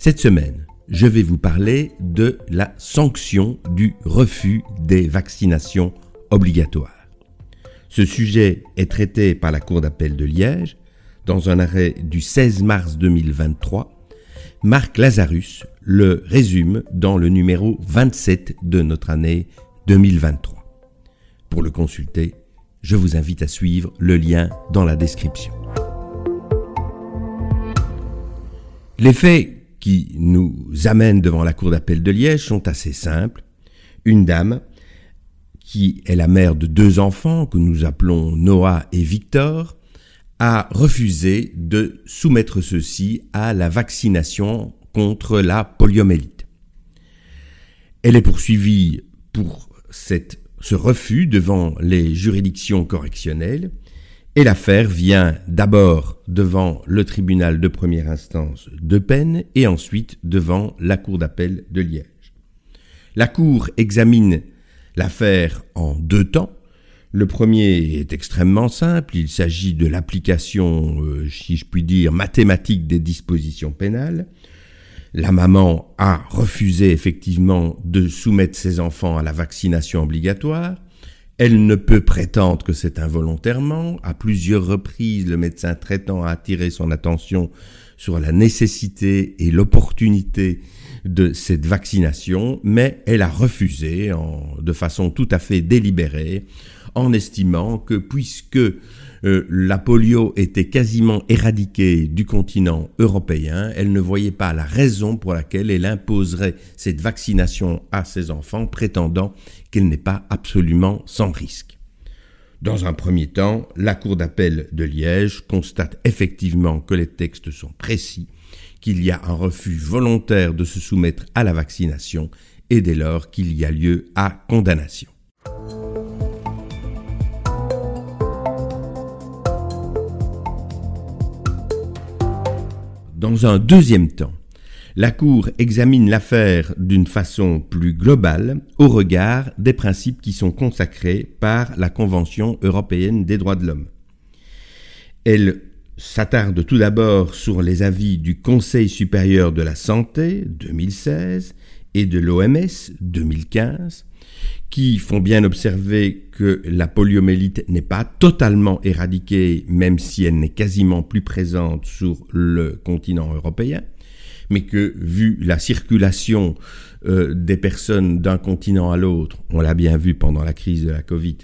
Cette semaine, je vais vous parler de la sanction du refus des vaccinations obligatoires. Ce sujet est traité par la Cour d'appel de Liège dans un arrêt du 16 mars 2023. Marc Lazarus le résume dans le numéro 27 de notre année 2023. Pour le consulter, je vous invite à suivre le lien dans la description. Qui nous amènent devant la cour d'appel de Liège sont assez simples. Une dame, qui est la mère de deux enfants que nous appelons Noah et Victor, a refusé de soumettre ceux-ci à la vaccination contre la poliomyélite. Elle est poursuivie pour ce refus devant les juridictions correctionnelles et l'affaire vient d'abord devant le tribunal de première instance de peine et ensuite devant la cour d'appel de Liège. La cour examine l'affaire en deux temps. Le premier est extrêmement simple, il s'agit de l'application, euh, si je puis dire, mathématique des dispositions pénales. La maman a refusé effectivement de soumettre ses enfants à la vaccination obligatoire. Elle ne peut prétendre que c'est involontairement. À plusieurs reprises, le médecin traitant a attiré son attention sur la nécessité et l'opportunité de cette vaccination, mais elle a refusé de façon tout à fait délibérée, en estimant que puisque euh, la polio était quasiment éradiquée du continent européen, elle ne voyait pas la raison pour laquelle elle imposerait cette vaccination à ses enfants, prétendant qu'elle n'est pas absolument sans risque. Dans un premier temps, la Cour d'appel de Liège constate effectivement que les textes sont précis, qu'il y a un refus volontaire de se soumettre à la vaccination et dès lors qu'il y a lieu à condamnation. Dans un deuxième temps, la Cour examine l'affaire d'une façon plus globale au regard des principes qui sont consacrés par la Convention européenne des droits de l'homme. Elle s'attarde tout d'abord sur les avis du Conseil supérieur de la santé 2016 et de l'OMS 2015 qui font bien observer que la poliomyélite n'est pas totalement éradiquée, même si elle n'est quasiment plus présente sur le continent européen, mais que vu la circulation euh, des personnes d'un continent à l'autre, on l'a bien vu pendant la crise de la Covid,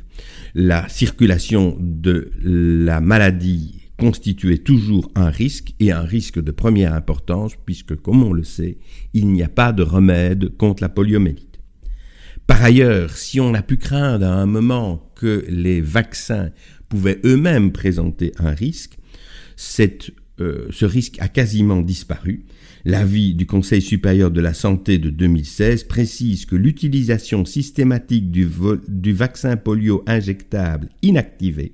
la circulation de la maladie constituait toujours un risque et un risque de première importance puisque, comme on le sait, il n'y a pas de remède contre la poliomyélite. Par ailleurs, si on a pu craindre à un moment que les vaccins pouvaient eux-mêmes présenter un risque, euh, ce risque a quasiment disparu L'avis du Conseil supérieur de la santé de 2016 précise que l'utilisation systématique du, vaccin polio injectable inactivé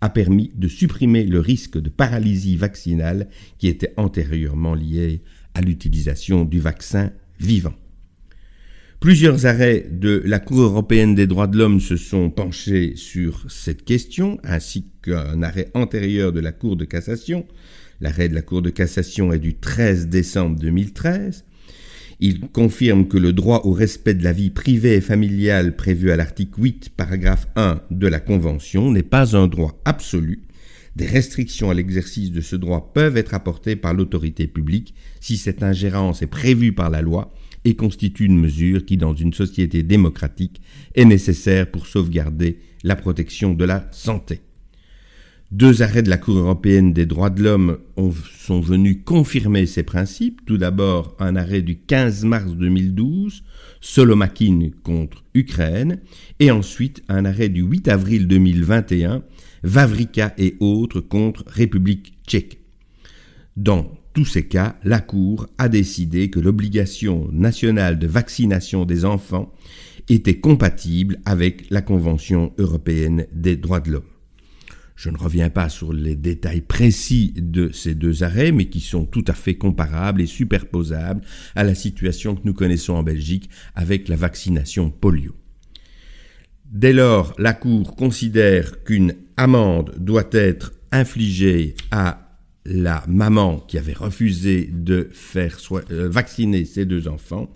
a permis de supprimer le risque de paralysie vaccinale qui était antérieurement lié à l'utilisation du vaccin vivant. Plusieurs arrêts de la Cour européenne des droits de l'homme se sont penchés sur cette question, ainsi qu'un arrêt antérieur de la Cour de cassation, L'arrêt de la Cour de cassation est du 13 décembre 2013. Il confirme que le droit au respect de la vie privée et familiale prévu à l'article 8, paragraphe 1 de la Convention n'est pas un droit absolu. Des restrictions à l'exercice de ce droit peuvent être apportées par l'autorité publique si cette ingérence est prévue par la loi et constitue une mesure qui, dans une société démocratique, est nécessaire pour sauvegarder la protection de la santé. Deux arrêts de la Cour européenne des droits de l'homme sont venus confirmer ces principes. Tout d'abord, un arrêt du 15 mars 2012, Solomakin contre Ukraine, et ensuite un arrêt du 8 avril 2021, Vavrika et autres contre République tchèque. Dans tous ces cas, la Cour a décidé que l'obligation nationale de vaccination des enfants était compatible avec la Convention européenne des droits de l'homme. Je ne reviens pas sur les détails précis de ces deux arrêts, mais qui sont tout à fait comparables et superposables à la situation que nous connaissons en Belgique avec la vaccination polio. Dès lors, la Cour considère qu'une amende doit être infligée à la maman qui avait refusé de faire euh, vacciner ses deux enfants,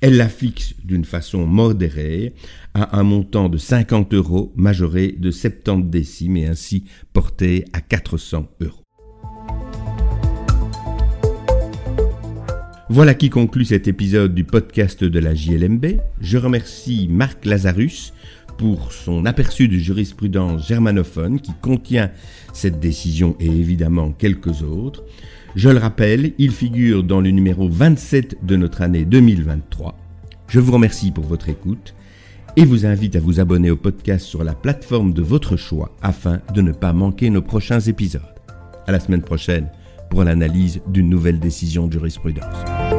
elle la fixe d'une façon modérée à un montant de 50 euros majoré de 70 décimes et ainsi porté à 400 euros. Voilà qui conclut cet épisode du podcast de la JLMB. Je remercie Marc Lazarus pour son aperçu de jurisprudence germanophone qui contient cette décision et évidemment quelques autres. Je le rappelle, il figure dans le numéro 27 de notre année 2023. Je vous remercie pour votre écoute et vous invite à vous abonner au podcast sur la plateforme de votre choix afin de ne pas manquer nos prochains épisodes. À la semaine prochaine pour l'analyse d'une nouvelle décision de jurisprudence.